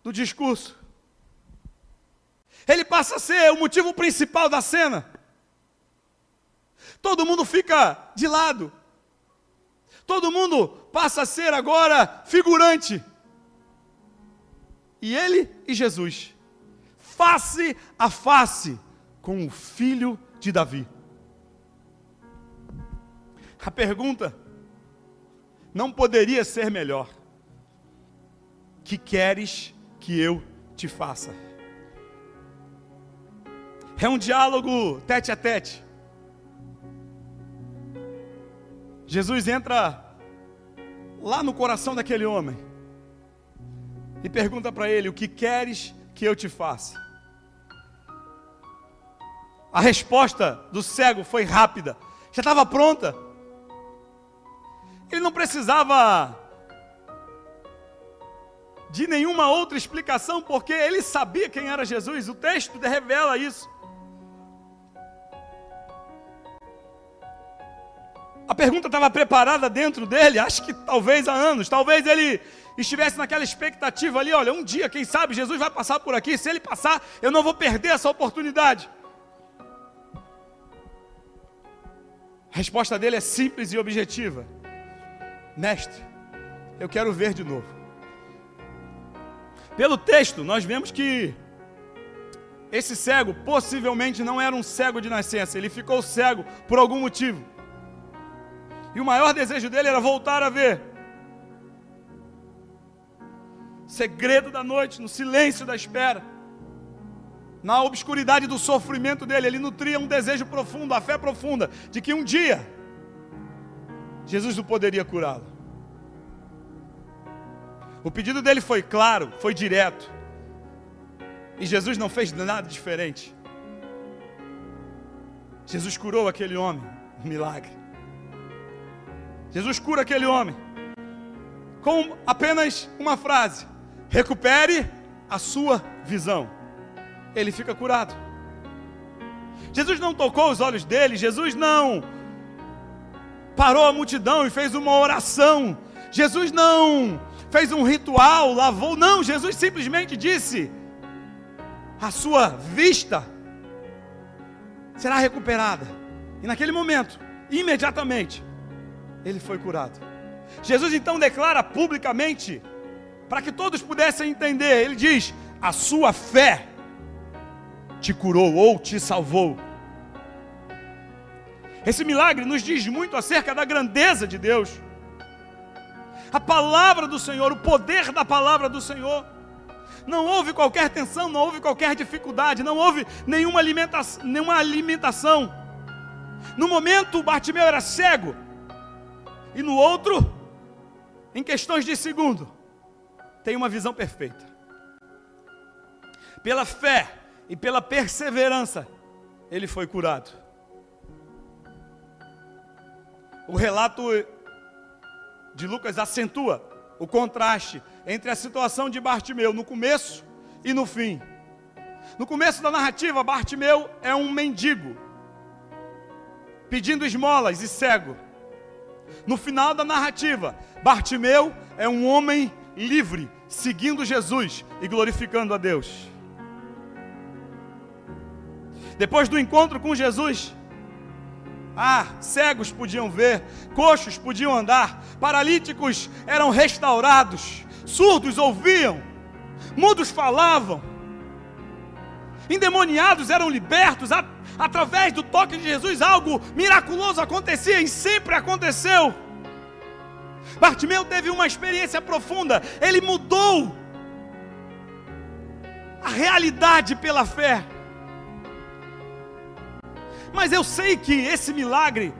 do discurso. Ele passa a ser o motivo principal da cena. Todo mundo fica de lado. Todo mundo passa a ser agora figurante. E ele e Jesus, face a face com o filho de Davi. A pergunta não poderia ser melhor. Que queres que eu te faça? É um diálogo tete a tete. Jesus entra lá no coração daquele homem e pergunta para ele: O que queres que eu te faça? A resposta do cego foi rápida, já estava pronta. Ele não precisava de nenhuma outra explicação, porque ele sabia quem era Jesus, o texto revela isso. A pergunta estava preparada dentro dele, acho que talvez há anos, talvez ele estivesse naquela expectativa ali, olha, um dia, quem sabe, Jesus vai passar por aqui, se ele passar, eu não vou perder essa oportunidade. A resposta dele é simples e objetiva: Mestre, eu quero ver de novo. Pelo texto, nós vemos que esse cego possivelmente não era um cego de nascença, ele ficou cego por algum motivo. E o maior desejo dele era voltar a ver. Segredo da noite, no silêncio da espera, na obscuridade do sofrimento dele, ele nutria um desejo profundo, a fé profunda, de que um dia Jesus não poderia curá-lo. O pedido dele foi claro, foi direto. E Jesus não fez nada diferente. Jesus curou aquele homem, um milagre. Jesus cura aquele homem com apenas uma frase: recupere a sua visão. Ele fica curado. Jesus não tocou os olhos dele, Jesus não parou a multidão e fez uma oração. Jesus não fez um ritual, lavou, não, Jesus simplesmente disse: a sua vista será recuperada. E naquele momento, imediatamente, ele foi curado. Jesus então declara publicamente, para que todos pudessem entender, ele diz: A sua fé te curou ou te salvou. Esse milagre nos diz muito acerca da grandeza de Deus. A palavra do Senhor, o poder da palavra do Senhor. Não houve qualquer tensão, não houve qualquer dificuldade, não houve nenhuma alimentação. Nenhuma alimentação. No momento, Bartimeu era cego, e no outro, em questões de segundo, tem uma visão perfeita. Pela fé e pela perseverança, ele foi curado. O relato de Lucas acentua o contraste entre a situação de Bartimeu no começo e no fim. No começo da narrativa, Bartimeu é um mendigo, pedindo esmolas e cego. No final da narrativa, Bartimeu é um homem livre, seguindo Jesus e glorificando a Deus. Depois do encontro com Jesus, ah, cegos podiam ver, coxos podiam andar, paralíticos eram restaurados, surdos ouviam, mudos falavam, endemoniados eram libertos, através do toque de Jesus, algo miraculoso acontecia e sempre aconteceu. Bartimeu teve uma experiência profunda, ele mudou a realidade pela fé. Mas eu sei que esse milagre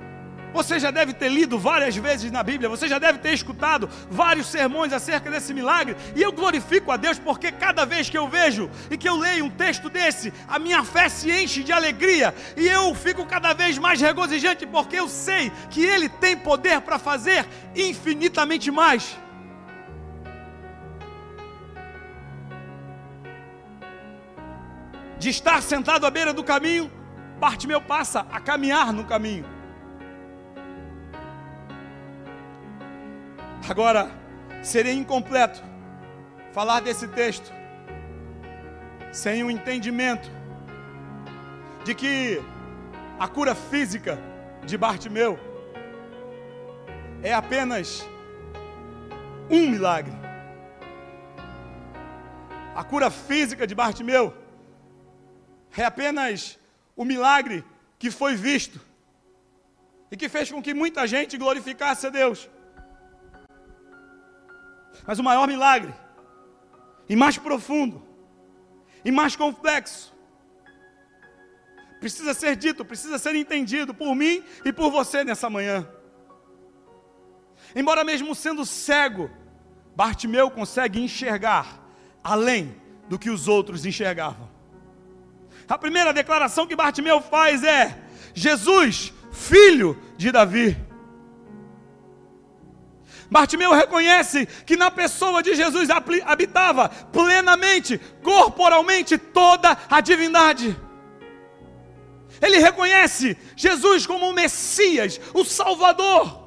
você já deve ter lido várias vezes na Bíblia, você já deve ter escutado vários sermões acerca desse milagre, e eu glorifico a Deus porque cada vez que eu vejo e que eu leio um texto desse, a minha fé se enche de alegria e eu fico cada vez mais regozijante porque eu sei que Ele tem poder para fazer infinitamente mais. De estar sentado à beira do caminho, parte meu passa a caminhar no caminho. Agora, seria incompleto falar desse texto sem o entendimento de que a cura física de Bartimeu é apenas um milagre. A cura física de Bartimeu é apenas o milagre que foi visto e que fez com que muita gente glorificasse a Deus. Mas o maior milagre, e mais profundo, e mais complexo, precisa ser dito, precisa ser entendido por mim e por você nessa manhã. Embora mesmo sendo cego, Bartimeu consegue enxergar além do que os outros enxergavam. A primeira declaração que Bartimeu faz é: Jesus, filho de Davi. Bartimeu reconhece que na pessoa de Jesus habitava plenamente, corporalmente, toda a divindade. Ele reconhece Jesus como o Messias, o Salvador,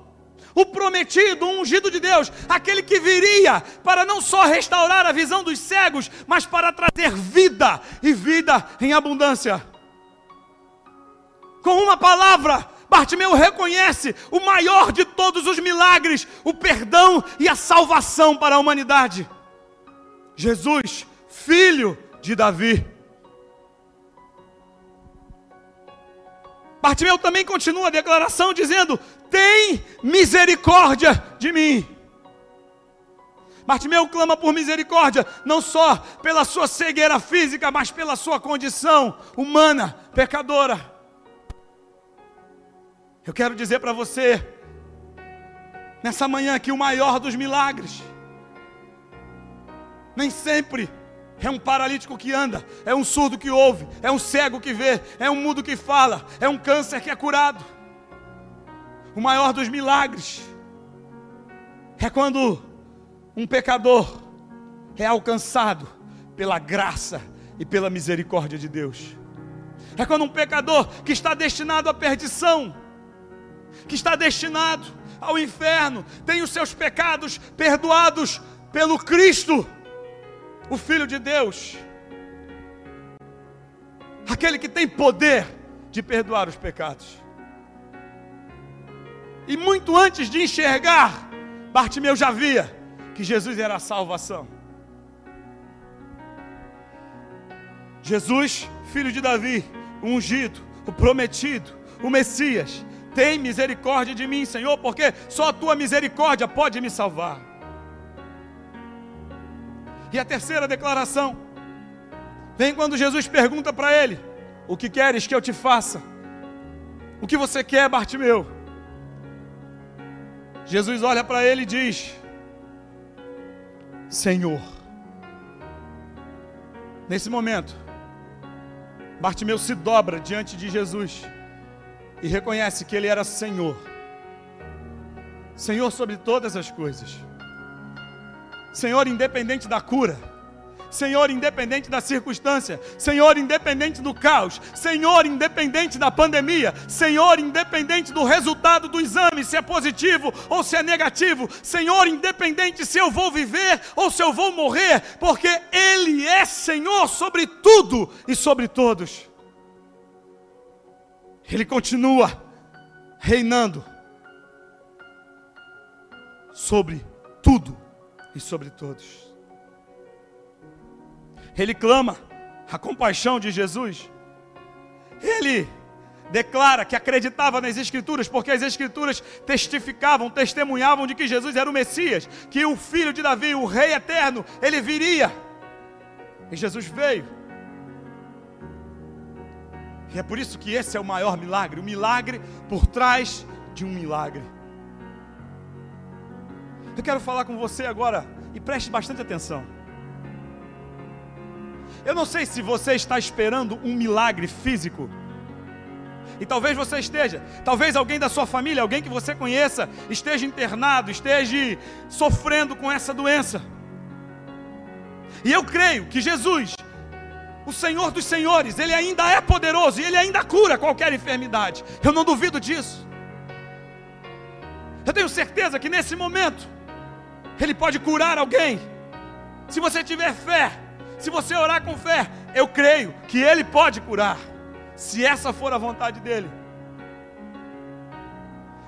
o prometido, o ungido de Deus, aquele que viria para não só restaurar a visão dos cegos, mas para trazer vida e vida em abundância. Com uma palavra, Bartimeu reconhece o maior de todos os milagres, o perdão e a salvação para a humanidade. Jesus, filho de Davi. Bartimeu também continua a declaração dizendo: Tem misericórdia de mim. Bartimeu clama por misericórdia, não só pela sua cegueira física, mas pela sua condição humana, pecadora. Eu quero dizer para você, nessa manhã, que o maior dos milagres, nem sempre é um paralítico que anda, é um surdo que ouve, é um cego que vê, é um mudo que fala, é um câncer que é curado. O maior dos milagres é quando um pecador é alcançado pela graça e pela misericórdia de Deus. É quando um pecador que está destinado à perdição, que está destinado ao inferno, tem os seus pecados perdoados pelo Cristo o Filho de Deus, aquele que tem poder de perdoar os pecados. E muito antes de enxergar, Bartimeu já via que Jesus era a salvação. Jesus, filho de Davi, o ungido, o prometido, o Messias, tem misericórdia de mim, Senhor, porque só a tua misericórdia pode me salvar. E a terceira declaração vem quando Jesus pergunta para ele: O que queres que eu te faça? O que você quer, Bartimeu? Jesus olha para ele e diz: Senhor. Nesse momento, Bartimeu se dobra diante de Jesus e reconhece que ele era Senhor. Senhor sobre todas as coisas. Senhor, independente da cura, Senhor, independente da circunstância, Senhor, independente do caos, Senhor, independente da pandemia, Senhor, independente do resultado do exame, se é positivo ou se é negativo, Senhor, independente se eu vou viver ou se eu vou morrer, porque Ele é Senhor sobre tudo e sobre todos. Ele continua reinando sobre tudo e sobre todos. Ele clama a compaixão de Jesus. Ele declara que acreditava nas Escrituras, porque as Escrituras testificavam, testemunhavam de que Jesus era o Messias, que o filho de Davi, o Rei eterno, ele viria. E Jesus veio. E é por isso que esse é o maior milagre o milagre por trás de um milagre. Eu quero falar com você agora e preste bastante atenção. Eu não sei se você está esperando um milagre físico. E talvez você esteja, talvez alguém da sua família, alguém que você conheça, esteja internado, esteja sofrendo com essa doença. E eu creio que Jesus, o Senhor dos Senhores, Ele ainda é poderoso e Ele ainda cura qualquer enfermidade. Eu não duvido disso. Eu tenho certeza que nesse momento, ele pode curar alguém. Se você tiver fé, se você orar com fé, eu creio que Ele pode curar, se essa for a vontade dEle.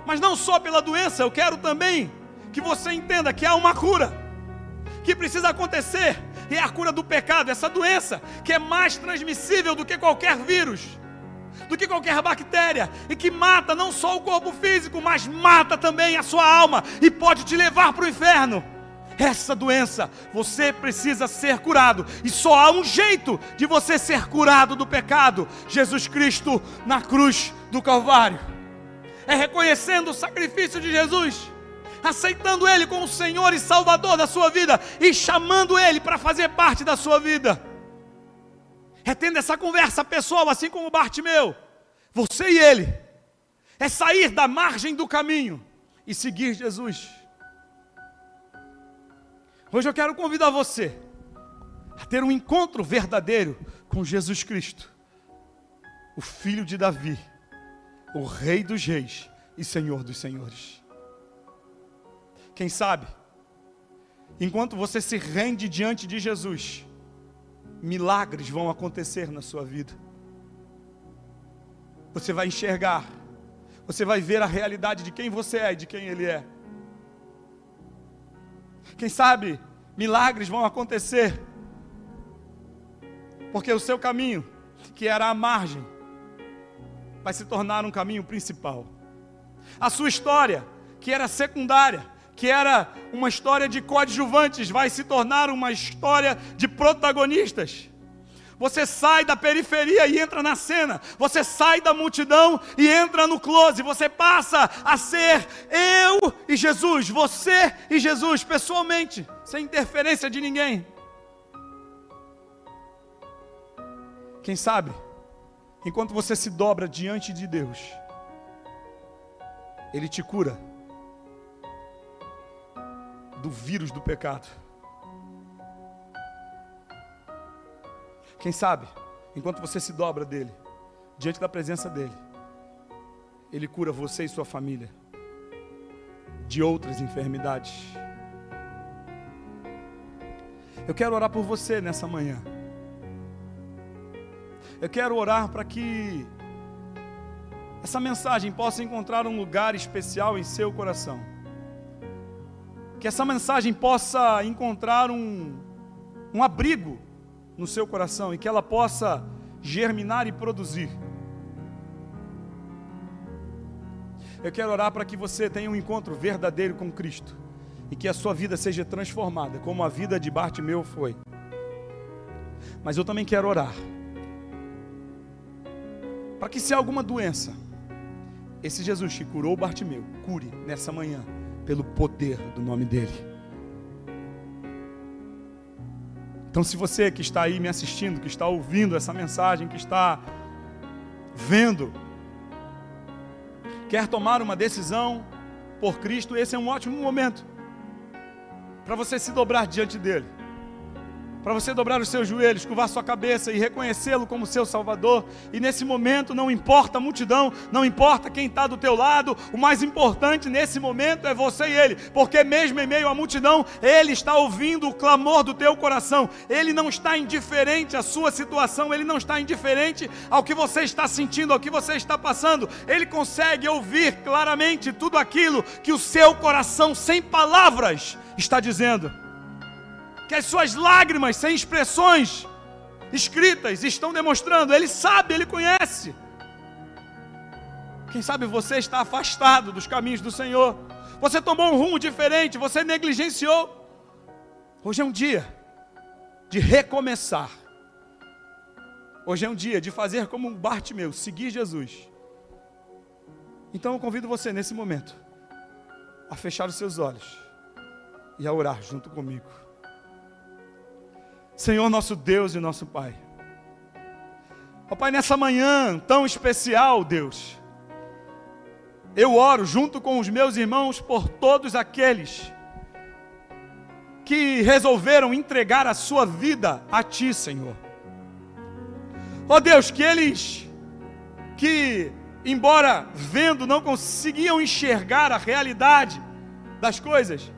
Mas não só pela doença, eu quero também que você entenda que há uma cura que precisa acontecer, é a cura do pecado, essa doença que é mais transmissível do que qualquer vírus do que qualquer bactéria e que mata não só o corpo físico, mas mata também a sua alma e pode te levar para o inferno. Essa doença, você precisa ser curado, e só há um jeito de você ser curado do pecado: Jesus Cristo na cruz do Calvário. É reconhecendo o sacrifício de Jesus, aceitando Ele como Senhor e Salvador da sua vida e chamando Ele para fazer parte da sua vida é tendo essa conversa pessoal, assim como Bartimeu, você e ele, é sair da margem do caminho e seguir Jesus. Hoje eu quero convidar você a ter um encontro verdadeiro com Jesus Cristo, o Filho de Davi, o Rei dos Reis e Senhor dos Senhores. Quem sabe, enquanto você se rende diante de Jesus, milagres vão acontecer na sua vida. Você vai enxergar, você vai ver a realidade de quem você é e de quem Ele é. Quem sabe milagres vão acontecer, porque o seu caminho, que era a margem, vai se tornar um caminho principal. A sua história, que era secundária, que era uma história de coadjuvantes, vai se tornar uma história de protagonistas. Você sai da periferia e entra na cena. Você sai da multidão e entra no close. Você passa a ser eu e Jesus, você e Jesus, pessoalmente, sem interferência de ninguém. Quem sabe, enquanto você se dobra diante de Deus, Ele te cura do vírus do pecado. Quem sabe, enquanto você se dobra dele, diante da presença dele, ele cura você e sua família de outras enfermidades. Eu quero orar por você nessa manhã. Eu quero orar para que essa mensagem possa encontrar um lugar especial em seu coração. Que essa mensagem possa encontrar um, um abrigo no seu coração e que ela possa germinar e produzir. Eu quero orar para que você tenha um encontro verdadeiro com Cristo e que a sua vida seja transformada, como a vida de Bartimeu foi. Mas eu também quero orar para que se há alguma doença, esse Jesus que curou Bartimeu, cure nessa manhã pelo poder do nome dele. Então, se você que está aí me assistindo, que está ouvindo essa mensagem, que está vendo, quer tomar uma decisão por Cristo, esse é um ótimo momento para você se dobrar diante dele para você dobrar os seus joelhos, curvar sua cabeça e reconhecê-lo como seu Salvador. E nesse momento não importa a multidão, não importa quem está do teu lado, o mais importante nesse momento é você e Ele, porque mesmo em meio à multidão, Ele está ouvindo o clamor do teu coração. Ele não está indiferente à sua situação, Ele não está indiferente ao que você está sentindo, ao que você está passando. Ele consegue ouvir claramente tudo aquilo que o seu coração, sem palavras, está dizendo que as suas lágrimas, sem expressões escritas, estão demonstrando. Ele sabe, ele conhece. Quem sabe você está afastado dos caminhos do Senhor. Você tomou um rumo diferente, você negligenciou. Hoje é um dia de recomeçar. Hoje é um dia de fazer como um Bartimeu, seguir Jesus. Então eu convido você nesse momento a fechar os seus olhos e a orar junto comigo. Senhor nosso Deus e nosso Pai. Ó Pai, nessa manhã tão especial, Deus, eu oro junto com os meus irmãos por todos aqueles que resolveram entregar a sua vida a Ti, Senhor. Ó Deus, que eles que, embora vendo, não conseguiam enxergar a realidade das coisas,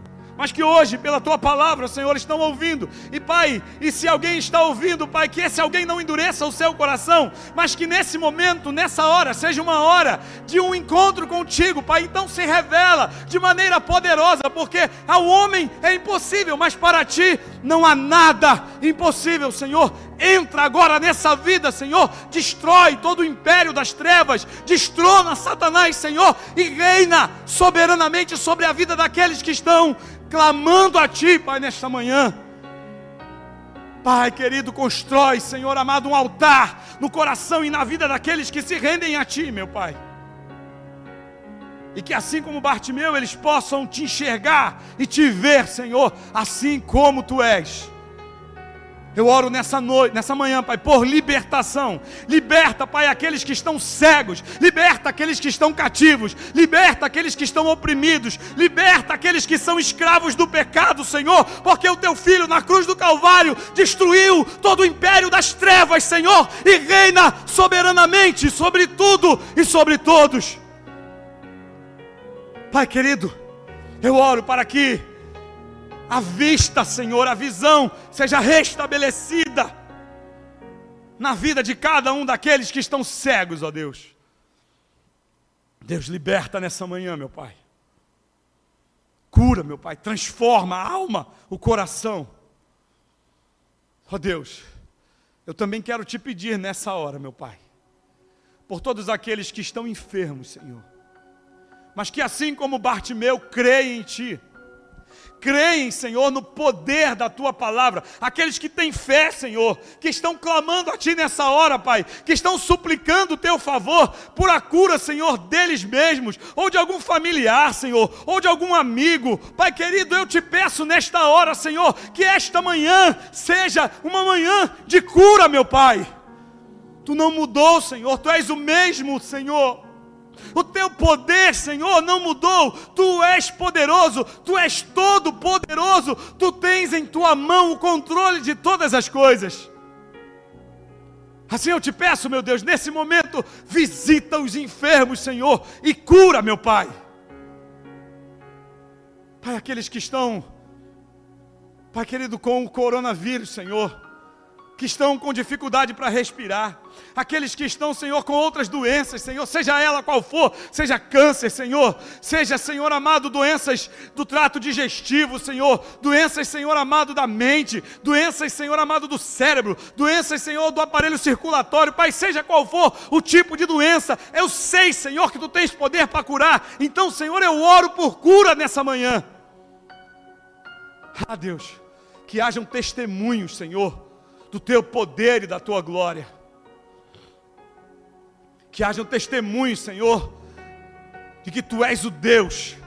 mas que hoje, pela tua palavra, Senhor, estão ouvindo. E Pai, e se alguém está ouvindo, Pai, que esse alguém não endureça o seu coração, mas que nesse momento, nessa hora, seja uma hora de um encontro contigo, Pai. Então se revela de maneira poderosa, porque ao homem é impossível, mas para ti não há nada impossível, Senhor. Entra agora nessa vida, Senhor. Destrói todo o império das trevas, destrona Satanás, Senhor, e reina soberanamente sobre a vida daqueles que estão clamando a Ti, Pai, nesta manhã. Pai querido, constrói, Senhor amado, um altar no coração e na vida daqueles que se rendem a Ti, meu Pai. E que assim como Bartimeu, eles possam te enxergar e te ver, Senhor, assim como Tu és. Eu oro nessa noite, nessa manhã, Pai, por libertação. Liberta, Pai, aqueles que estão cegos. Liberta aqueles que estão cativos. Liberta aqueles que estão oprimidos. Liberta aqueles que são escravos do pecado, Senhor. Porque o teu filho na cruz do Calvário destruiu todo o império das trevas, Senhor, e reina soberanamente sobre tudo e sobre todos. Pai querido, eu oro para que a vista, Senhor, a visão seja restabelecida na vida de cada um daqueles que estão cegos, ó Deus. Deus liberta nessa manhã, meu Pai. Cura, meu Pai, transforma a alma, o coração. Ó Deus, eu também quero te pedir nessa hora, meu Pai, por todos aqueles que estão enfermos, Senhor, mas que assim como Bartimeu creem em Ti, creem, Senhor, no poder da tua palavra, aqueles que têm fé, Senhor, que estão clamando a ti nessa hora, Pai, que estão suplicando o teu favor por a cura, Senhor, deles mesmos, ou de algum familiar, Senhor, ou de algum amigo. Pai querido, eu te peço nesta hora, Senhor, que esta manhã seja uma manhã de cura, meu Pai. Tu não mudou, Senhor, tu és o mesmo, Senhor. O teu poder, Senhor, não mudou. Tu és poderoso, tu és todo poderoso. Tu tens em tua mão o controle de todas as coisas. Assim eu te peço, meu Deus, nesse momento, visita os enfermos, Senhor, e cura, meu Pai. Pai, aqueles que estão, Pai querido, com o coronavírus, Senhor que estão com dificuldade para respirar, aqueles que estão, Senhor, com outras doenças, Senhor, seja ela qual for, seja câncer, Senhor, seja, Senhor amado, doenças do trato digestivo, Senhor, doenças, Senhor amado, da mente, doenças, Senhor amado, do cérebro, doenças, Senhor, do aparelho circulatório, Pai, seja qual for o tipo de doença, eu sei, Senhor, que tu tens poder para curar, então, Senhor, eu oro por cura nessa manhã. Ah, Deus, que hajam testemunhos, Senhor, do teu poder e da tua glória. Que haja um testemunho, Senhor, de que tu és o Deus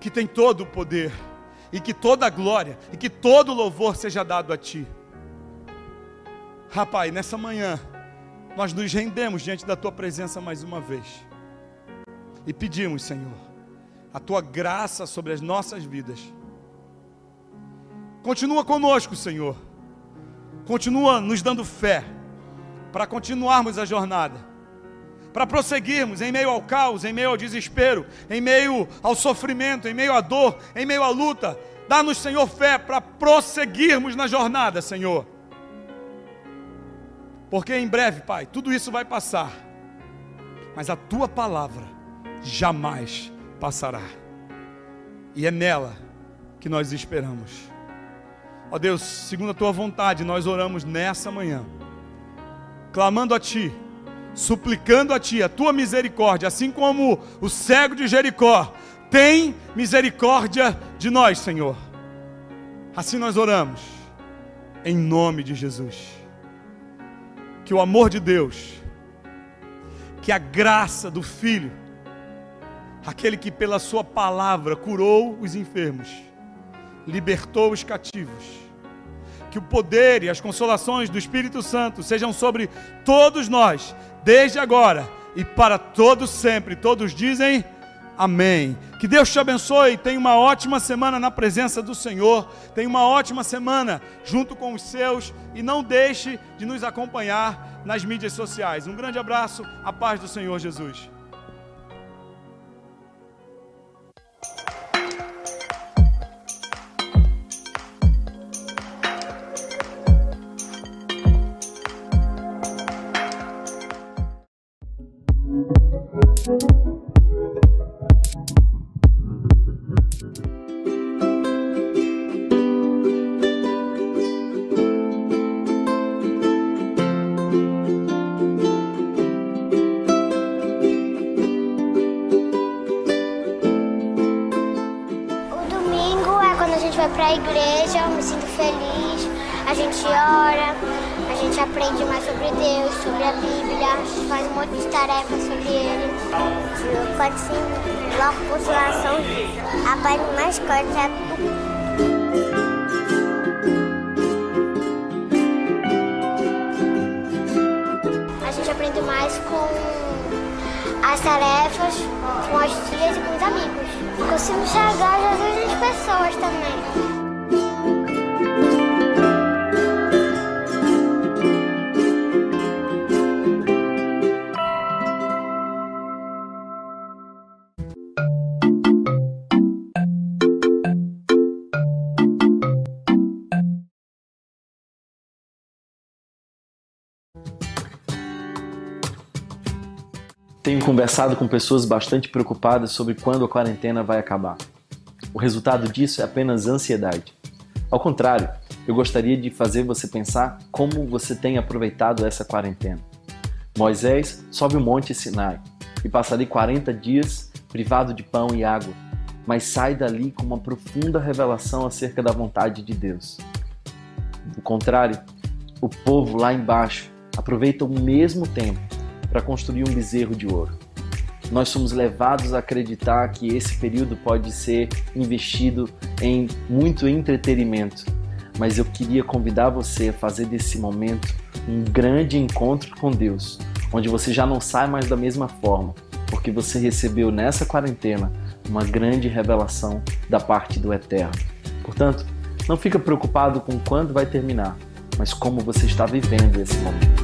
que tem todo o poder, e que toda a glória, e que todo o louvor seja dado a ti. Rapaz, nessa manhã, nós nos rendemos diante da tua presença mais uma vez, e pedimos, Senhor, a tua graça sobre as nossas vidas. Continua conosco, Senhor continua nos dando fé para continuarmos a jornada, para prosseguirmos em meio ao caos, em meio ao desespero, em meio ao sofrimento, em meio à dor, em meio à luta. Dá-nos, Senhor, fé para prosseguirmos na jornada, Senhor. Porque em breve, Pai, tudo isso vai passar, mas a tua palavra jamais passará, e é nela que nós esperamos. Ó Deus, segundo a tua vontade, nós oramos nessa manhã, clamando a Ti, suplicando a Ti a tua misericórdia, assim como o cego de Jericó, tem misericórdia de nós, Senhor. Assim nós oramos, em nome de Jesus. Que o amor de Deus, que a graça do Filho, aquele que pela Sua palavra curou os enfermos, libertou os cativos, que o poder e as consolações do Espírito Santo sejam sobre todos nós, desde agora e para todos sempre. Todos dizem amém. Que Deus te abençoe. Tenha uma ótima semana na presença do Senhor. Tenha uma ótima semana junto com os seus e não deixe de nos acompanhar nas mídias sociais. Um grande abraço, a paz do Senhor Jesus. aprende mais sobre Deus, sobre a Bíblia, faz um monte de tarefas sobre ele. Eu quero sim, logo por sua aprende mais coisas. aprende mais com as tarefas, com as tias e com os amigos. Eu consigo enxergar Jesus nas pessoas também. Conversado com pessoas bastante preocupadas sobre quando a quarentena vai acabar. O resultado disso é apenas ansiedade. Ao contrário, eu gostaria de fazer você pensar como você tem aproveitado essa quarentena. Moisés sobe o monte Sinai e passa ali 40 dias privado de pão e água, mas sai dali com uma profunda revelação acerca da vontade de Deus. Do contrário, o povo lá embaixo aproveita o mesmo tempo para construir um bezerro de ouro. Nós somos levados a acreditar que esse período pode ser investido em muito entretenimento, mas eu queria convidar você a fazer desse momento um grande encontro com Deus, onde você já não sai mais da mesma forma, porque você recebeu nessa quarentena uma grande revelação da parte do Eterno. Portanto, não fica preocupado com quando vai terminar, mas como você está vivendo esse momento.